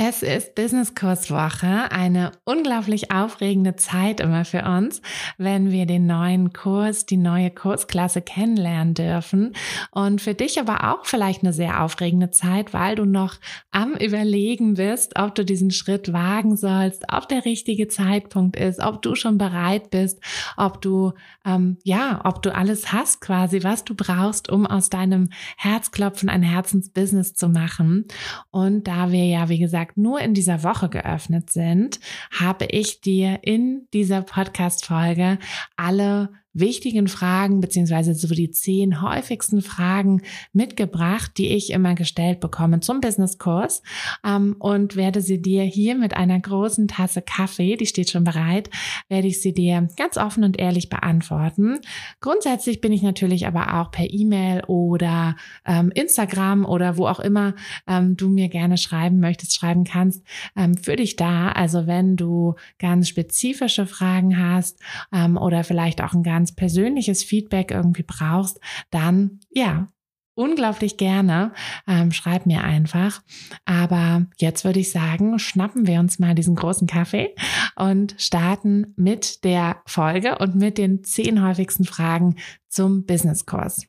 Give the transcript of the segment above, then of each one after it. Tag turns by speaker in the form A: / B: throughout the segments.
A: Es ist Business Kurs Woche, eine unglaublich aufregende Zeit immer für uns, wenn wir den neuen Kurs, die neue Kursklasse kennenlernen dürfen. Und für dich aber auch vielleicht eine sehr aufregende Zeit, weil du noch am Überlegen bist, ob du diesen Schritt wagen sollst, ob der richtige Zeitpunkt ist, ob du schon bereit bist, ob du, ähm, ja, ob du alles hast quasi, was du brauchst, um aus deinem Herzklopfen ein Herzensbusiness zu machen. Und da wir ja, wie gesagt, gesagt, nur in dieser Woche geöffnet sind, habe ich dir in dieser Podcast-Folge alle wichtigen Fragen beziehungsweise so die zehn häufigsten Fragen mitgebracht, die ich immer gestellt bekomme zum Businesskurs ähm, und werde sie dir hier mit einer großen Tasse Kaffee, die steht schon bereit, werde ich sie dir ganz offen und ehrlich beantworten. Grundsätzlich bin ich natürlich aber auch per E-Mail oder ähm, Instagram oder wo auch immer ähm, du mir gerne schreiben möchtest, schreiben kannst, ähm, für dich da. Also wenn du ganz spezifische Fragen hast ähm, oder vielleicht auch ein ganz ganz persönliches Feedback irgendwie brauchst, dann ja, unglaublich gerne. Ähm, schreib mir einfach. Aber jetzt würde ich sagen, schnappen wir uns mal diesen großen Kaffee und starten mit der Folge und mit den zehn häufigsten Fragen zum Businesskurs.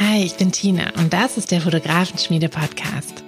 A: Hi, ich bin Tina und das ist der Fotografenschmiede Podcast.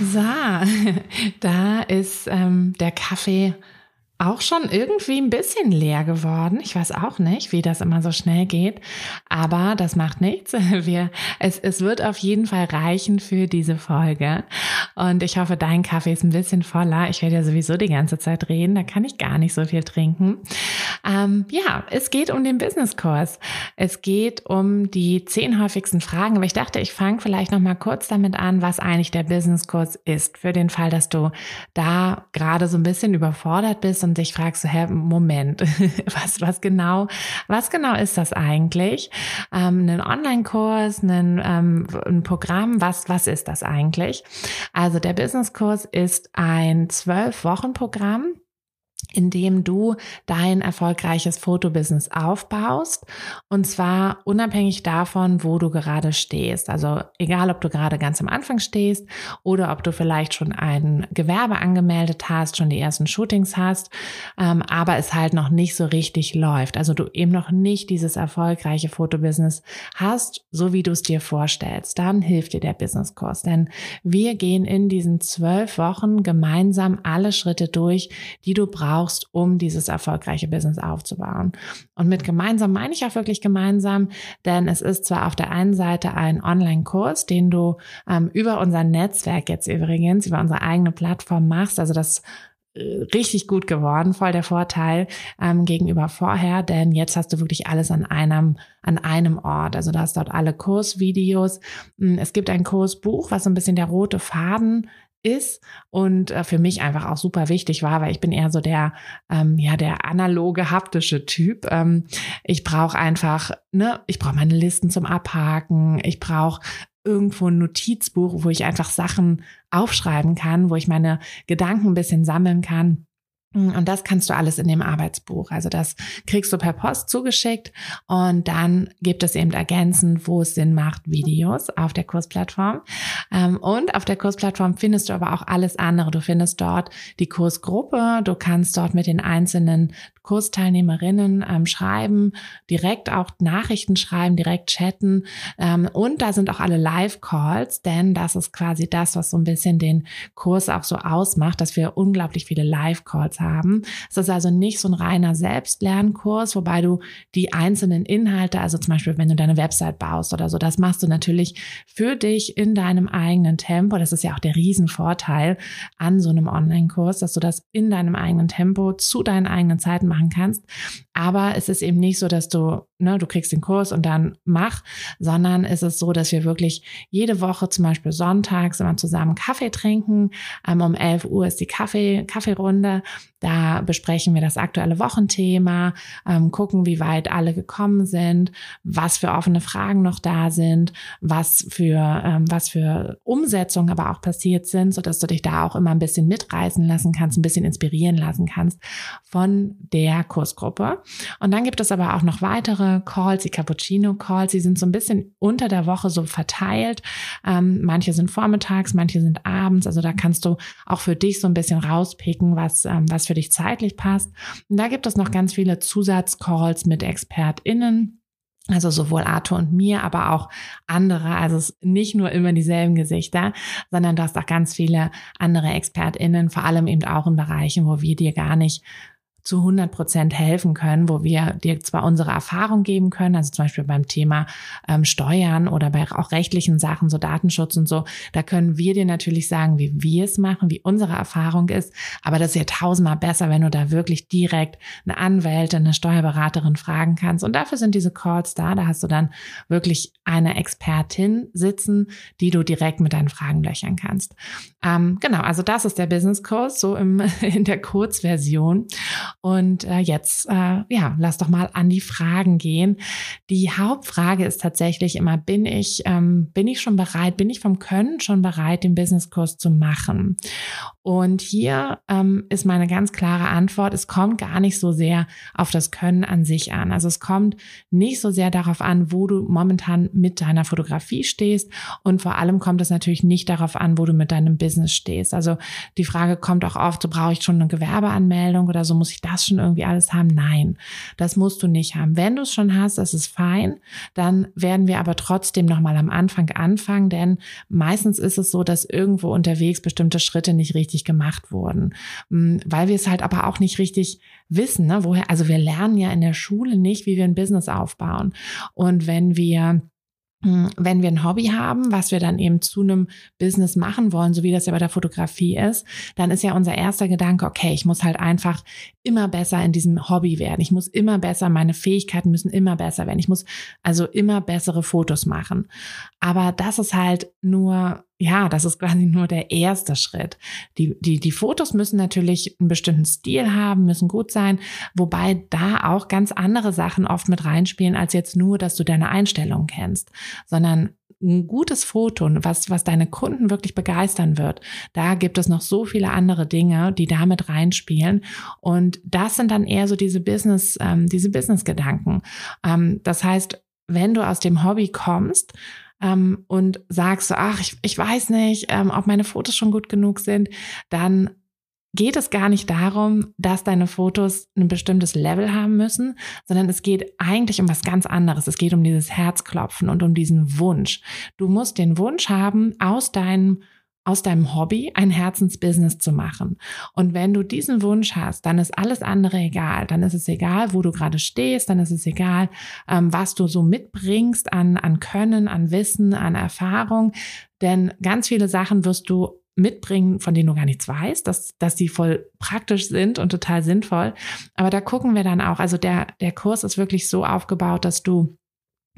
A: So, da ist ähm, der Kaffee auch schon irgendwie ein bisschen leer geworden. Ich weiß auch nicht, wie das immer so schnell geht, aber das macht nichts. Wir, es, es wird auf jeden Fall reichen für diese Folge. Und ich hoffe, dein Kaffee ist ein bisschen voller. Ich werde ja sowieso die ganze Zeit reden, da kann ich gar nicht so viel trinken. Ähm, ja, es geht um den Businesskurs. Es geht um die zehn häufigsten Fragen, aber ich dachte, ich fange vielleicht noch mal kurz damit an, was eigentlich der Businesskurs ist, für den Fall, dass du da gerade so ein bisschen überfordert bist und dich fragst, hä, Moment, was, was genau, was genau ist das eigentlich? Ähm, ein Online-Kurs, ein, ähm, ein Programm, was, was ist das eigentlich? Also der Business-Kurs ist ein zwölf Wochen Programm indem du dein erfolgreiches Fotobusiness aufbaust und zwar unabhängig davon, wo du gerade stehst. Also egal, ob du gerade ganz am Anfang stehst oder ob du vielleicht schon ein Gewerbe angemeldet hast, schon die ersten Shootings hast, ähm, aber es halt noch nicht so richtig läuft. Also du eben noch nicht dieses erfolgreiche Fotobusiness hast, so wie du es dir vorstellst. Dann hilft dir der Businesskurs, denn wir gehen in diesen zwölf Wochen gemeinsam alle Schritte durch, die du brauchst brauchst, um dieses erfolgreiche Business aufzubauen. Und mit gemeinsam meine ich auch wirklich gemeinsam, denn es ist zwar auf der einen Seite ein Online-Kurs, den du ähm, über unser Netzwerk jetzt übrigens, über unsere eigene Plattform machst, also das äh, richtig gut geworden, voll der Vorteil ähm, gegenüber vorher, denn jetzt hast du wirklich alles an einem an einem Ort. Also du hast dort alle Kursvideos. Hm, es gibt ein Kursbuch, was so ein bisschen der rote Faden ist und äh, für mich einfach auch super wichtig war, weil ich bin eher so der, ähm, ja, der analoge, haptische Typ. Ähm, ich brauche einfach, ne, ich brauche meine Listen zum Abhaken, ich brauche irgendwo ein Notizbuch, wo ich einfach Sachen aufschreiben kann, wo ich meine Gedanken ein bisschen sammeln kann. Und das kannst du alles in dem Arbeitsbuch. Also das kriegst du per Post zugeschickt und dann gibt es eben ergänzend, wo es Sinn macht, Videos auf der Kursplattform. Ähm, und auf der Kursplattform findest du aber auch alles andere. Du findest dort die Kursgruppe, du kannst dort mit den einzelnen Kursteilnehmerinnen ähm, schreiben, direkt auch Nachrichten schreiben, direkt chatten. Ähm, und da sind auch alle Live-Calls, denn das ist quasi das, was so ein bisschen den Kurs auch so ausmacht, dass wir unglaublich viele Live-Calls haben. Es ist also nicht so ein reiner Selbstlernkurs, wobei du die einzelnen Inhalte, also zum Beispiel, wenn du deine Website baust oder so, das machst du natürlich für dich in deinem eigenen Tempo. Das ist ja auch der Riesenvorteil an so einem Online-Kurs, dass du das in deinem eigenen Tempo zu deinen eigenen Zeiten machen kannst. Aber es ist eben nicht so, dass du, ne, du kriegst den Kurs und dann mach, sondern es ist so, dass wir wirklich jede Woche zum Beispiel sonntags immer zusammen Kaffee trinken. Ähm, um 11 Uhr ist die Kaffee, Kaffeerunde. Da besprechen wir das aktuelle Wochenthema, ähm, gucken, wie weit alle gekommen sind, was für offene Fragen noch da sind, was für, ähm, was für Umsetzungen aber auch passiert sind, so dass du dich da auch immer ein bisschen mitreißen lassen kannst, ein bisschen inspirieren lassen kannst von der Kursgruppe. Und dann gibt es aber auch noch weitere Calls, die Cappuccino Calls, die sind so ein bisschen unter der Woche so verteilt. Ähm, manche sind vormittags, manche sind abends. Also da kannst du auch für dich so ein bisschen rauspicken, was, ähm, was für dich zeitlich passt. Und da gibt es noch ganz viele Zusatzcalls mit ExpertInnen. Also sowohl Arthur und mir, aber auch andere. Also es nicht nur immer dieselben Gesichter, sondern du hast auch ganz viele andere ExpertInnen, vor allem eben auch in Bereichen, wo wir dir gar nicht zu 100 Prozent helfen können, wo wir dir zwar unsere Erfahrung geben können, also zum Beispiel beim Thema ähm, Steuern oder bei auch rechtlichen Sachen, so Datenschutz und so, da können wir dir natürlich sagen, wie wir es machen, wie unsere Erfahrung ist, aber das ist ja tausendmal besser, wenn du da wirklich direkt eine Anwältin, eine Steuerberaterin fragen kannst und dafür sind diese Calls da, da hast du dann wirklich eine Expertin sitzen, die du direkt mit deinen Fragen löchern kannst. Ähm, genau, also das ist der Business Kurs, so im, in der Kurzversion. Und äh, jetzt, äh, ja, lass doch mal an die Fragen gehen. Die Hauptfrage ist tatsächlich immer, bin ich, ähm, bin ich schon bereit, bin ich vom Können schon bereit, den Businesskurs zu machen? Und hier ähm, ist meine ganz klare Antwort, es kommt gar nicht so sehr auf das Können an sich an. Also es kommt nicht so sehr darauf an, wo du momentan mit deiner Fotografie stehst. Und vor allem kommt es natürlich nicht darauf an, wo du mit deinem Business stehst. Also die Frage kommt auch oft, so brauche ich schon eine Gewerbeanmeldung oder so, muss ich das schon irgendwie alles haben? Nein, das musst du nicht haben. Wenn du es schon hast, das ist fein. Dann werden wir aber trotzdem nochmal am Anfang anfangen, denn meistens ist es so, dass irgendwo unterwegs bestimmte Schritte nicht richtig gemacht wurden, hm, weil wir es halt aber auch nicht richtig wissen, ne? woher, also wir lernen ja in der Schule nicht, wie wir ein Business aufbauen. Und wenn wir wenn wir ein Hobby haben, was wir dann eben zu einem Business machen wollen, so wie das ja bei der Fotografie ist, dann ist ja unser erster Gedanke, okay, ich muss halt einfach immer besser in diesem Hobby werden. Ich muss immer besser, meine Fähigkeiten müssen immer besser werden. Ich muss also immer bessere Fotos machen. Aber das ist halt nur ja, das ist quasi nur der erste Schritt. Die, die, die Fotos müssen natürlich einen bestimmten Stil haben, müssen gut sein, wobei da auch ganz andere Sachen oft mit reinspielen, als jetzt nur, dass du deine Einstellung kennst, sondern ein gutes Foto, was, was deine Kunden wirklich begeistern wird, da gibt es noch so viele andere Dinge, die damit reinspielen. Und das sind dann eher so diese Business, ähm, diese Business-Gedanken. Ähm, das heißt, wenn du aus dem Hobby kommst, ähm, und sagst so, ach, ich, ich weiß nicht, ähm, ob meine Fotos schon gut genug sind, dann geht es gar nicht darum, dass deine Fotos ein bestimmtes Level haben müssen, sondern es geht eigentlich um was ganz anderes. Es geht um dieses Herzklopfen und um diesen Wunsch. Du musst den Wunsch haben, aus deinem aus deinem Hobby ein Herzensbusiness zu machen. Und wenn du diesen Wunsch hast, dann ist alles andere egal. Dann ist es egal, wo du gerade stehst, dann ist es egal, ähm, was du so mitbringst an, an Können, an Wissen, an Erfahrung. Denn ganz viele Sachen wirst du mitbringen, von denen du gar nichts weißt, dass, dass die voll praktisch sind und total sinnvoll. Aber da gucken wir dann auch. Also der, der Kurs ist wirklich so aufgebaut, dass du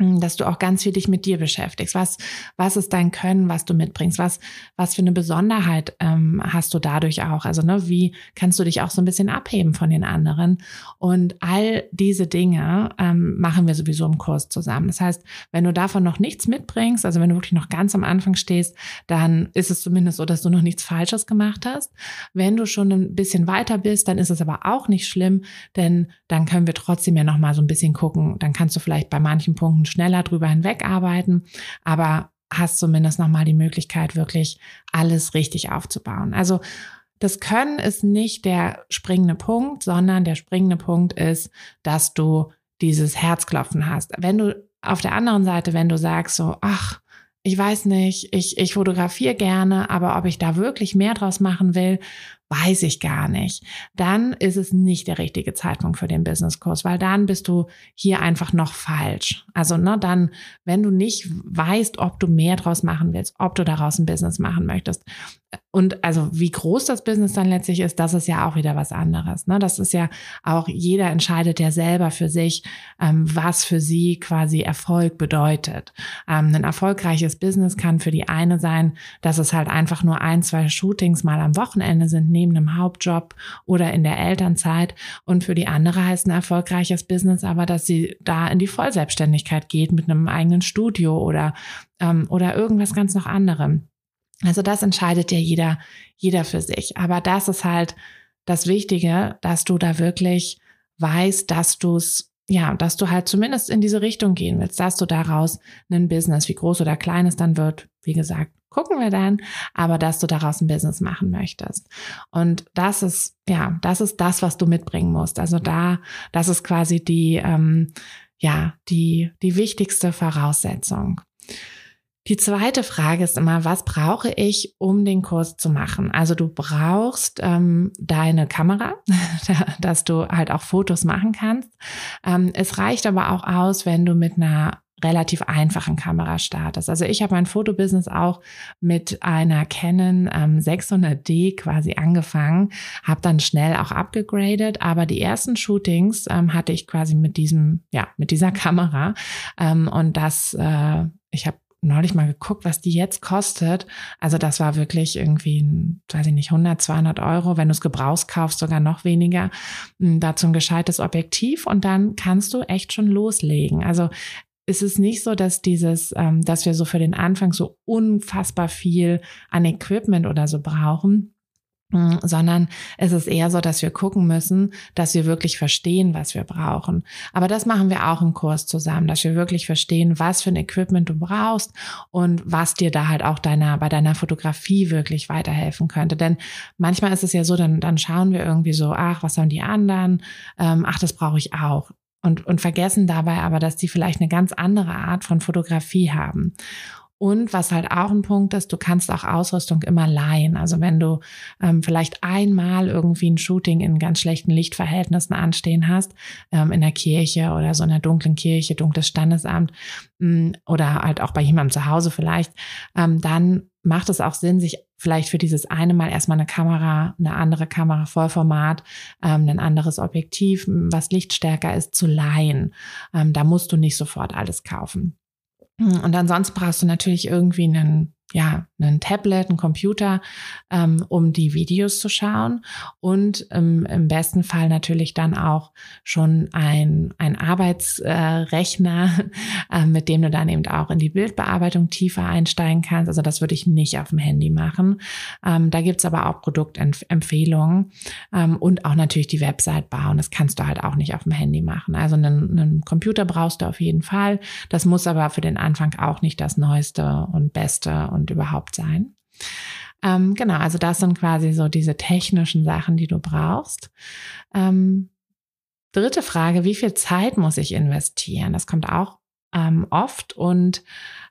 A: dass du auch ganz viel dich mit dir beschäftigst. Was, was ist dein Können, was du mitbringst? Was, was für eine Besonderheit ähm, hast du dadurch auch? Also, ne, wie kannst du dich auch so ein bisschen abheben von den anderen? Und all diese Dinge ähm, machen wir sowieso im Kurs zusammen. Das heißt, wenn du davon noch nichts mitbringst, also wenn du wirklich noch ganz am Anfang stehst, dann ist es zumindest so, dass du noch nichts Falsches gemacht hast. Wenn du schon ein bisschen weiter bist, dann ist es aber auch nicht schlimm, denn dann können wir trotzdem ja noch mal so ein bisschen gucken. Dann kannst du vielleicht bei manchen Punkten schneller drüber hinwegarbeiten, aber hast zumindest nochmal die Möglichkeit, wirklich alles richtig aufzubauen. Also das Können ist nicht der springende Punkt, sondern der springende Punkt ist, dass du dieses Herzklopfen hast. Wenn du auf der anderen Seite, wenn du sagst so, ach, ich weiß nicht, ich, ich fotografiere gerne, aber ob ich da wirklich mehr draus machen will, weiß ich gar nicht, dann ist es nicht der richtige Zeitpunkt für den Businesskurs, weil dann bist du hier einfach noch falsch. Also ne, dann, wenn du nicht weißt, ob du mehr draus machen willst, ob du daraus ein Business machen möchtest, und also wie groß das Business dann letztlich ist, das ist ja auch wieder was anderes. Ne? Das ist ja auch, jeder entscheidet ja selber für sich, ähm, was für sie quasi Erfolg bedeutet. Ähm, ein erfolgreiches Business kann für die eine sein, dass es halt einfach nur ein, zwei Shootings mal am Wochenende sind, neben einem Hauptjob oder in der Elternzeit. Und für die andere heißt ein erfolgreiches Business aber, dass sie da in die Vollselbstständigkeit geht mit einem eigenen Studio oder, ähm, oder irgendwas ganz noch anderem. Also das entscheidet ja jeder, jeder für sich. Aber das ist halt das Wichtige, dass du da wirklich weißt, dass du es, ja, dass du halt zumindest in diese Richtung gehen willst, dass du daraus ein Business, wie groß oder klein es dann wird, wie gesagt, gucken wir dann, aber dass du daraus ein Business machen möchtest. Und das ist, ja, das ist das, was du mitbringen musst. Also da, das ist quasi die, ähm, ja, die, die wichtigste Voraussetzung. Die zweite Frage ist immer, was brauche ich, um den Kurs zu machen? Also du brauchst ähm, deine Kamera, dass du halt auch Fotos machen kannst. Ähm, es reicht aber auch aus, wenn du mit einer relativ einfachen Kamera startest. Also ich habe mein Fotobusiness auch mit einer Canon ähm, 600D quasi angefangen, habe dann schnell auch abgegradet, aber die ersten Shootings ähm, hatte ich quasi mit diesem, ja, mit dieser Kamera ähm, und das, äh, ich habe neulich mal geguckt, was die jetzt kostet. Also das war wirklich irgendwie, weiß ich nicht, 100, 200 Euro. Wenn du es gebrauchst kaufst, sogar noch weniger. Hm, dazu ein gescheites Objektiv und dann kannst du echt schon loslegen. Also es ist nicht so, dass dieses, ähm, dass wir so für den Anfang so unfassbar viel an Equipment oder so brauchen sondern es ist eher so, dass wir gucken müssen, dass wir wirklich verstehen, was wir brauchen. Aber das machen wir auch im Kurs zusammen, dass wir wirklich verstehen, was für ein Equipment du brauchst und was dir da halt auch deiner, bei deiner Fotografie wirklich weiterhelfen könnte. Denn manchmal ist es ja so, dann, dann schauen wir irgendwie so, ach, was haben die anderen? Ähm, ach, das brauche ich auch. Und, und vergessen dabei aber, dass die vielleicht eine ganz andere Art von Fotografie haben. Und was halt auch ein Punkt ist, du kannst auch Ausrüstung immer leihen. Also wenn du ähm, vielleicht einmal irgendwie ein Shooting in ganz schlechten Lichtverhältnissen anstehen hast, ähm, in der Kirche oder so einer dunklen Kirche, dunkles Standesamt mh, mm, oder halt auch bei jemandem zu Hause vielleicht, ähm, dann macht es auch Sinn, sich vielleicht für dieses eine Mal erstmal eine Kamera, eine andere Kamera Vollformat, ähm, ein anderes Objektiv, was lichtstärker ist, zu leihen. Ähm, da musst du nicht sofort alles kaufen. Und ansonsten brauchst du natürlich irgendwie einen ja, ein Tablet, ein Computer, ähm, um die Videos zu schauen und ähm, im besten Fall natürlich dann auch schon ein, ein Arbeitsrechner, äh, äh, mit dem du dann eben auch in die Bildbearbeitung tiefer einsteigen kannst. Also das würde ich nicht auf dem Handy machen. Ähm, da gibt's aber auch Produktempfehlungen ähm, und auch natürlich die Website bauen. Das kannst du halt auch nicht auf dem Handy machen. Also einen, einen Computer brauchst du auf jeden Fall. Das muss aber für den Anfang auch nicht das Neueste und Beste und und überhaupt sein. Ähm, genau, also das sind quasi so diese technischen Sachen, die du brauchst. Ähm, dritte Frage, wie viel Zeit muss ich investieren? Das kommt auch ähm, oft und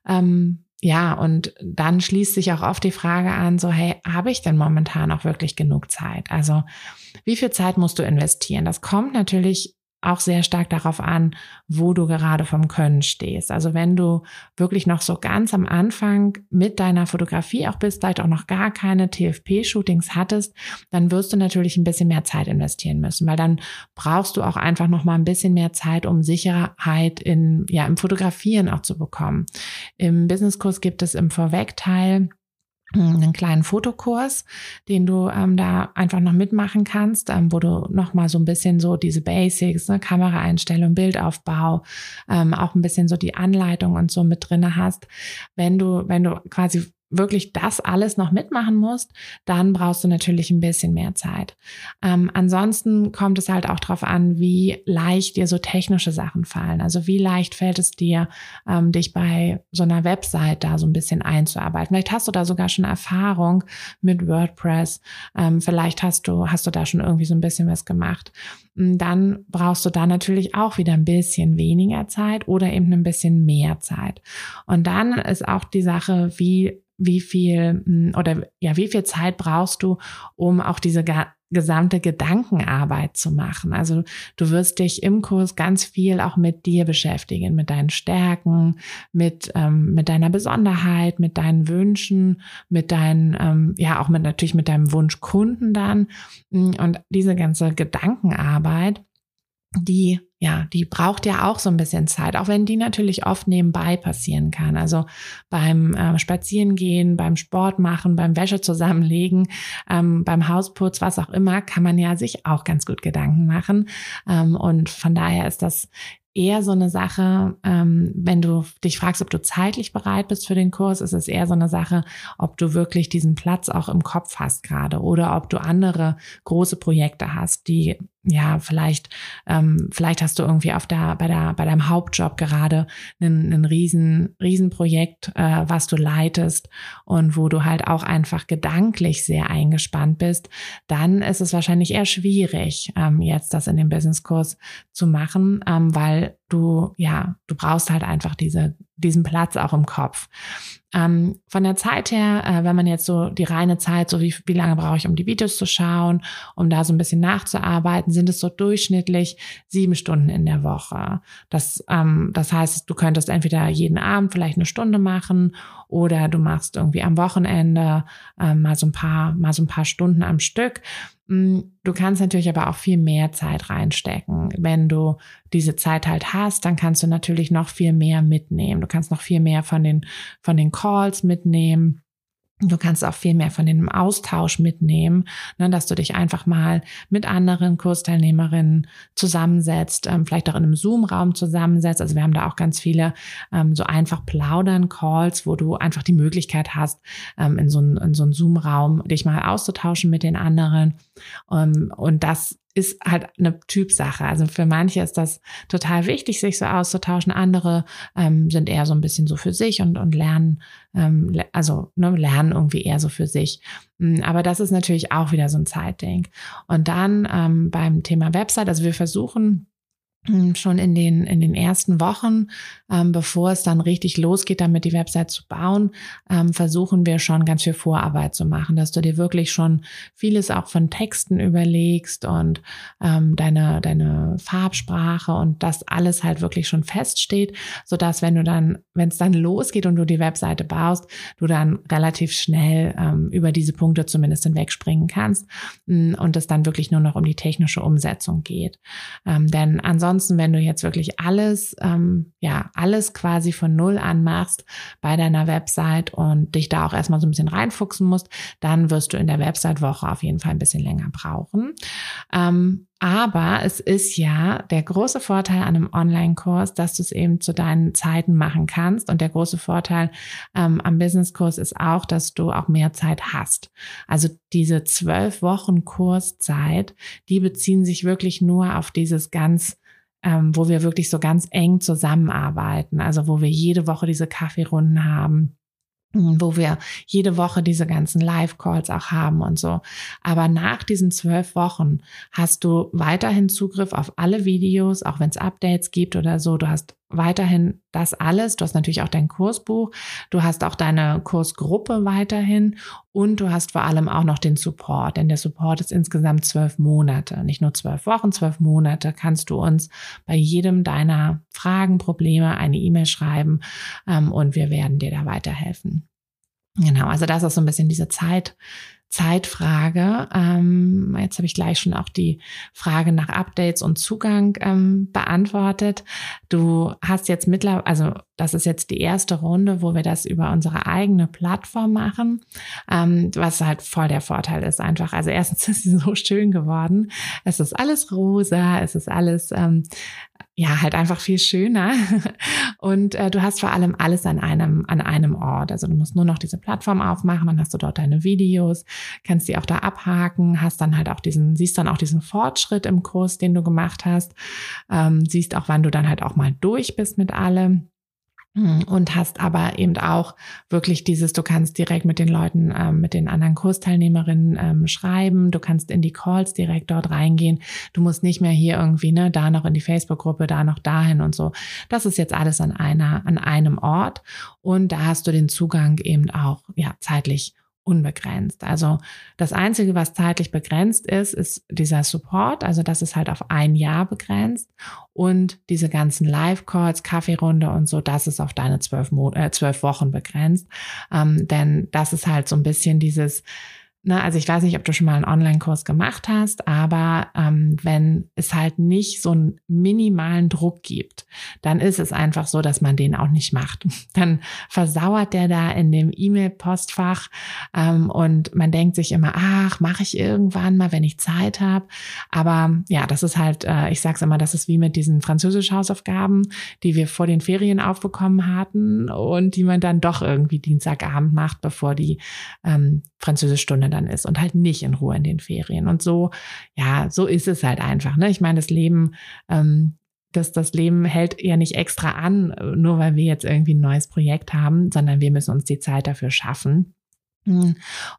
A: ähm, ja, und dann schließt sich auch oft die Frage an, so, hey, habe ich denn momentan auch wirklich genug Zeit? Also, wie viel Zeit musst du investieren? Das kommt natürlich auch sehr stark darauf an, wo du gerade vom Können stehst. Also wenn du wirklich noch so ganz am Anfang mit deiner Fotografie auch bist, vielleicht auch noch gar keine TFP-Shootings hattest, dann wirst du natürlich ein bisschen mehr Zeit investieren müssen, weil dann brauchst du auch einfach noch mal ein bisschen mehr Zeit, um Sicherheit in, ja, im Fotografieren auch zu bekommen. Im Businesskurs gibt es im Vorwegteil einen kleinen Fotokurs, den du ähm, da einfach noch mitmachen kannst, ähm, wo du noch mal so ein bisschen so diese Basics, ne, Kameraeinstellung, Bildaufbau, ähm, auch ein bisschen so die Anleitung und so mit drinne hast. Wenn du, wenn du quasi wirklich das alles noch mitmachen musst, dann brauchst du natürlich ein bisschen mehr Zeit. Ähm, ansonsten kommt es halt auch darauf an, wie leicht dir so technische Sachen fallen. Also wie leicht fällt es dir, ähm, dich bei so einer Website da so ein bisschen einzuarbeiten. Vielleicht hast du da sogar schon Erfahrung mit WordPress. Ähm, vielleicht hast du, hast du da schon irgendwie so ein bisschen was gemacht. Dann brauchst du da natürlich auch wieder ein bisschen weniger Zeit oder eben ein bisschen mehr Zeit. Und dann ist auch die Sache, wie wie viel hm, oder ja, wie viel Zeit brauchst du, um auch diese gesamte Gedankenarbeit zu machen. Also du wirst dich im Kurs ganz viel auch mit dir beschäftigen, mit deinen Stärken, mit, ähm, mit deiner Besonderheit, mit deinen Wünschen, mit deinen, ähm, ja auch mit natürlich mit deinem Wunschkunden dann. Und diese ganze Gedankenarbeit, die ja, die braucht ja auch so ein bisschen Zeit, auch wenn die natürlich oft nebenbei passieren kann. Also beim äh, Spazierengehen, beim Sport machen, beim Wäsche zusammenlegen, ähm, beim Hausputz, was auch immer, kann man ja sich auch ganz gut Gedanken machen. Ähm, und von daher ist das eher so eine Sache, ähm, wenn du dich fragst, ob du zeitlich bereit bist für den Kurs, ist es eher so eine Sache, ob du wirklich diesen Platz auch im Kopf hast gerade oder ob du andere große Projekte hast, die ja, vielleicht, ähm, vielleicht hast du irgendwie auf der, bei der, bei deinem Hauptjob gerade einen, einen riesen, riesen Projekt, äh, was du leitest und wo du halt auch einfach gedanklich sehr eingespannt bist, dann ist es wahrscheinlich eher schwierig, ähm, jetzt das in dem Businesskurs zu machen, ähm, weil du, ja, du brauchst halt einfach diese, diesen Platz auch im Kopf. Ähm, von der Zeit her, äh, wenn man jetzt so die reine Zeit, so wie, wie lange brauche ich, um die Videos zu schauen, um da so ein bisschen nachzuarbeiten, sind es so durchschnittlich sieben Stunden in der Woche. Das, ähm, das heißt, du könntest entweder jeden Abend vielleicht eine Stunde machen oder du machst irgendwie am Wochenende äh, mal so ein paar, mal so ein paar Stunden am Stück. Mm, du kannst natürlich aber auch viel mehr Zeit reinstecken. Wenn du diese Zeit halt hast, dann kannst du natürlich noch viel mehr mitnehmen. Du kannst noch viel mehr von den, von den Calls mitnehmen. Du kannst auch viel mehr von dem Austausch mitnehmen, ne, dass du dich einfach mal mit anderen Kursteilnehmerinnen zusammensetzt, ähm, vielleicht auch in einem Zoom-Raum zusammensetzt. Also wir haben da auch ganz viele ähm, so einfach plaudern Calls, wo du einfach die Möglichkeit hast, ähm, in so einen, so Zoom-Raum dich mal auszutauschen mit den anderen. Ähm, und das ist halt eine Typsache. Also für manche ist das total wichtig, sich so auszutauschen. Andere ähm, sind eher so ein bisschen so für sich und, und lernen, ähm, also ne, lernen irgendwie eher so für sich. Mm, aber das ist natürlich auch wieder so ein Zeitding. Und dann ähm, beim Thema Website, also wir versuchen hm, schon in den, in den ersten Wochen, ähm, bevor es dann richtig losgeht, damit die Website zu bauen, ähm, versuchen wir schon ganz viel Vorarbeit zu machen, dass du dir wirklich schon vieles auch von Texten überlegst und ähm, deine, deine Farbsprache und das alles halt wirklich schon feststeht, so dass wenn du dann, wenn es dann losgeht und du die Webseite baust, du dann relativ schnell ähm, über diese Punkte zumindest hinwegspringen kannst hm, und es dann wirklich nur noch um die technische Umsetzung geht. Ähm, denn ansonsten ansonsten, wenn du jetzt wirklich alles, ähm, ja, alles quasi von Null an machst bei deiner Website und dich da auch erstmal so ein bisschen reinfuchsen musst, dann wirst du in der Website-Woche auf jeden Fall ein bisschen länger brauchen. Ähm, aber es ist ja der große Vorteil an einem Online-Kurs, dass du es eben zu deinen Zeiten machen kannst. Und der große Vorteil ähm, am Business-Kurs ist auch, dass du auch mehr Zeit hast. Also diese zwölf Wochen Kurszeit, die beziehen sich wirklich nur auf dieses ganz ähm, wo wir wirklich so ganz eng zusammenarbeiten, also wo wir jede Woche diese Kaffeerunden haben wo wir jede Woche diese ganzen Live-Calls auch haben und so. Aber nach diesen zwölf Wochen hast du weiterhin Zugriff auf alle Videos, auch wenn es Updates gibt oder so. Du hast weiterhin das alles. Du hast natürlich auch dein Kursbuch, du hast auch deine Kursgruppe weiterhin und du hast vor allem auch noch den Support, denn der Support ist insgesamt zwölf Monate, nicht nur zwölf Wochen, zwölf Monate kannst du uns bei jedem deiner Fragen, Probleme eine E-Mail schreiben ähm, und wir werden dir da weiterhelfen. Genau, also das ist so ein bisschen diese Zeit, Zeitfrage. Ähm, jetzt habe ich gleich schon auch die Frage nach Updates und Zugang ähm, beantwortet. Du hast jetzt mittlerweile, also das ist jetzt die erste Runde, wo wir das über unsere eigene Plattform machen, ähm, was halt voll der Vorteil ist einfach. Also erstens ist sie so schön geworden. Es ist alles rosa, es ist alles ähm, ja, halt einfach viel schöner. Und äh, du hast vor allem alles an einem, an einem Ort. Also du musst nur noch diese Plattform aufmachen, dann hast du dort deine Videos, kannst die auch da abhaken, hast dann halt auch diesen, siehst dann auch diesen Fortschritt im Kurs, den du gemacht hast, ähm, siehst auch, wann du dann halt auch mal durch bist mit allem. Hm, und hast aber eben auch wirklich dieses, du kannst direkt mit den Leuten, ähm, mit den anderen Kursteilnehmerinnen ähm, schreiben, du kannst in die Calls direkt dort reingehen, du musst nicht mehr hier irgendwie, ne, da noch in die Facebook-Gruppe, da noch dahin und so. Das ist jetzt alles an einer, an einem Ort. Und da hast du den Zugang eben auch, ja, zeitlich unbegrenzt. Also das Einzige, was zeitlich begrenzt ist, ist dieser Support. Also das ist halt auf ein Jahr begrenzt. Und diese ganzen Live-Calls, Kaffeerunde und so, das ist auf deine zwölf, Mo äh, zwölf Wochen begrenzt. Ähm, denn das ist halt so ein bisschen dieses, Ne, also ich weiß nicht, ob du schon mal einen Online-Kurs gemacht hast, aber ähm, wenn es halt nicht so einen minimalen Druck gibt, dann ist es einfach so, dass man den auch nicht macht. Dann versauert der da in dem E-Mail-Postfach ähm, und man denkt sich immer, ach, mache ich irgendwann mal, wenn ich Zeit habe. Aber ja, das ist halt, äh, ich sag's immer, das ist wie mit diesen Französisch-Hausaufgaben, die wir vor den Ferien aufbekommen hatten und die man dann doch irgendwie Dienstagabend macht, bevor die ähm, Französischstunde dann ist und halt nicht in Ruhe in den Ferien. Und so, ja, so ist es halt einfach. Ne? Ich meine, das Leben, ähm, das, das Leben hält ja nicht extra an, nur weil wir jetzt irgendwie ein neues Projekt haben, sondern wir müssen uns die Zeit dafür schaffen.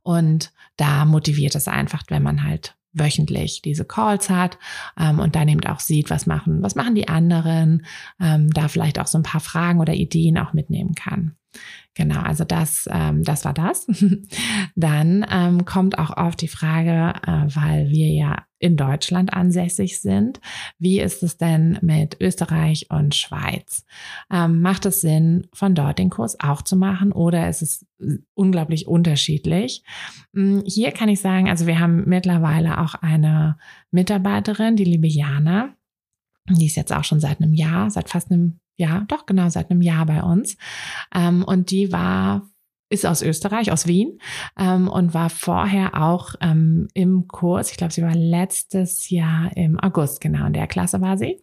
A: Und da motiviert es einfach, wenn man halt wöchentlich diese Calls hat ähm, und dann eben auch sieht, was machen, was machen die anderen, ähm, da vielleicht auch so ein paar Fragen oder Ideen auch mitnehmen kann. Genau, also das, ähm, das war das. Dann ähm, kommt auch auf die Frage, äh, weil wir ja in Deutschland ansässig sind, wie ist es denn mit Österreich und Schweiz? Ähm, macht es Sinn, von dort den Kurs auch zu machen oder ist es unglaublich unterschiedlich? Hm, hier kann ich sagen, also wir haben mittlerweile auch eine Mitarbeiterin, die liebe Jana, die ist jetzt auch schon seit einem Jahr, seit fast einem ja, doch genau seit einem Jahr bei uns. Ähm, und die war ist aus Österreich, aus Wien ähm, und war vorher auch ähm, im Kurs. Ich glaube, sie war letztes Jahr im August, genau, in der Klasse war sie.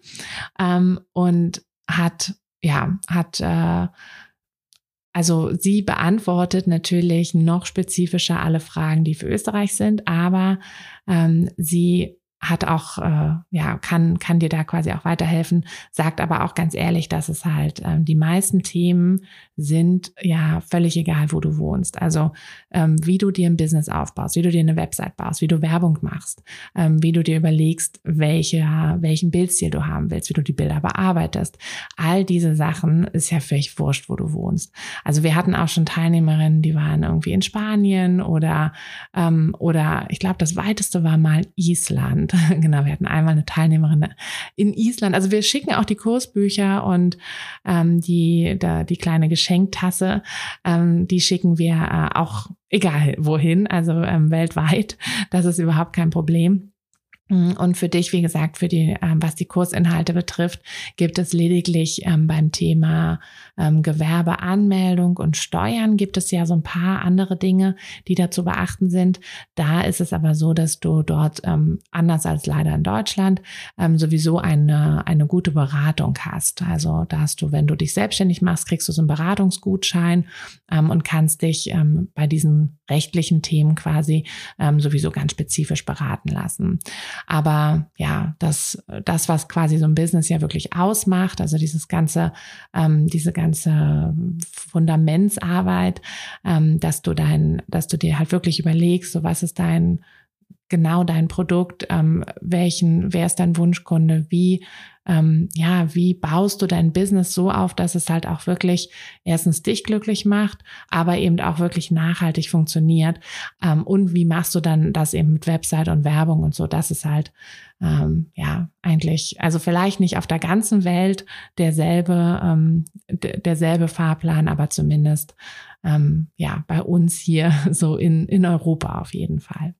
A: Ähm, und hat, ja, hat, äh, also sie beantwortet natürlich noch spezifischer alle Fragen, die für Österreich sind, aber ähm, sie hat auch, äh, ja, kann, kann dir da quasi auch weiterhelfen, sagt aber auch ganz ehrlich, dass es halt ähm, die meisten Themen sind ja völlig egal, wo du wohnst. Also ähm, wie du dir ein Business aufbaust, wie du dir eine Website baust, wie du Werbung machst, ähm, wie du dir überlegst, welche, welchen Bildstil du haben willst, wie du die Bilder bearbeitest. All diese Sachen ist ja völlig wurscht, wo du wohnst. Also wir hatten auch schon Teilnehmerinnen, die waren irgendwie in Spanien oder, ähm, oder ich glaube, das weiteste war mal Island. genau, wir hatten einmal eine Teilnehmerin in Island. Also wir schicken auch die Kursbücher und ähm, die, da, die kleine Geschenktasse. Ähm, die schicken wir äh, auch egal wohin, also ähm, weltweit. Das ist überhaupt kein Problem. Mm, und für dich, wie gesagt, für die, ähm, was die Kursinhalte betrifft, gibt es lediglich ähm, beim Thema ähm, Gewerbeanmeldung und Steuern gibt es ja so ein paar andere Dinge, die da zu beachten sind. Da ist es aber so, dass du dort anders als leider in Deutschland sowieso eine, eine gute Beratung hast. Also da hast du, wenn du dich selbstständig machst, kriegst du so einen Beratungsgutschein und kannst dich bei diesen rechtlichen Themen quasi sowieso ganz spezifisch beraten lassen. Aber ja, das, das, was quasi so ein Business ja wirklich ausmacht, also dieses ganze, ähm, diese ganze Fundamentsarbeit, ähm, dass du dein, dass du dir halt wirklich überlegst, so was ist dein genau dein Produkt, ähm, welchen, wer ist dein Wunschkunde, wie, ähm, ja, wie baust du dein Business so auf, dass es halt auch wirklich erstens dich glücklich macht, aber eben auch wirklich nachhaltig funktioniert. Ähm, und wie machst du dann das eben mit Website und Werbung und so, das ist halt, ähm, ja, eigentlich, also vielleicht nicht auf der ganzen Welt derselbe, ähm, derselbe Fahrplan, aber zumindest, ähm, ja, bei uns hier so in, in Europa auf jeden Fall.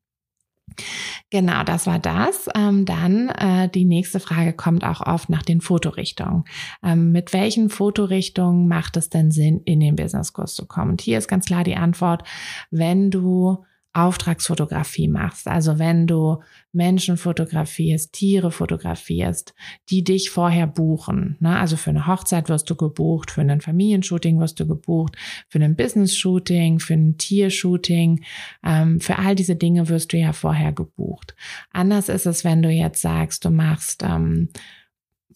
A: Genau, das war das. Ähm, dann äh, die nächste Frage kommt auch oft nach den Fotorichtungen. Ähm, mit welchen Fotorichtungen macht es denn Sinn, in den Businesskurs zu kommen? Und hier ist ganz klar die Antwort, wenn du Auftragsfotografie machst, also wenn du Menschen fotografierst, Tiere fotografierst, die dich vorher buchen. Ne? Also für eine Hochzeit wirst du gebucht, für ein Familienshooting wirst du gebucht, für ein Business-Shooting, für ein Tiershooting, ähm, für all diese Dinge wirst du ja vorher gebucht. Anders ist es, wenn du jetzt sagst, du machst ähm,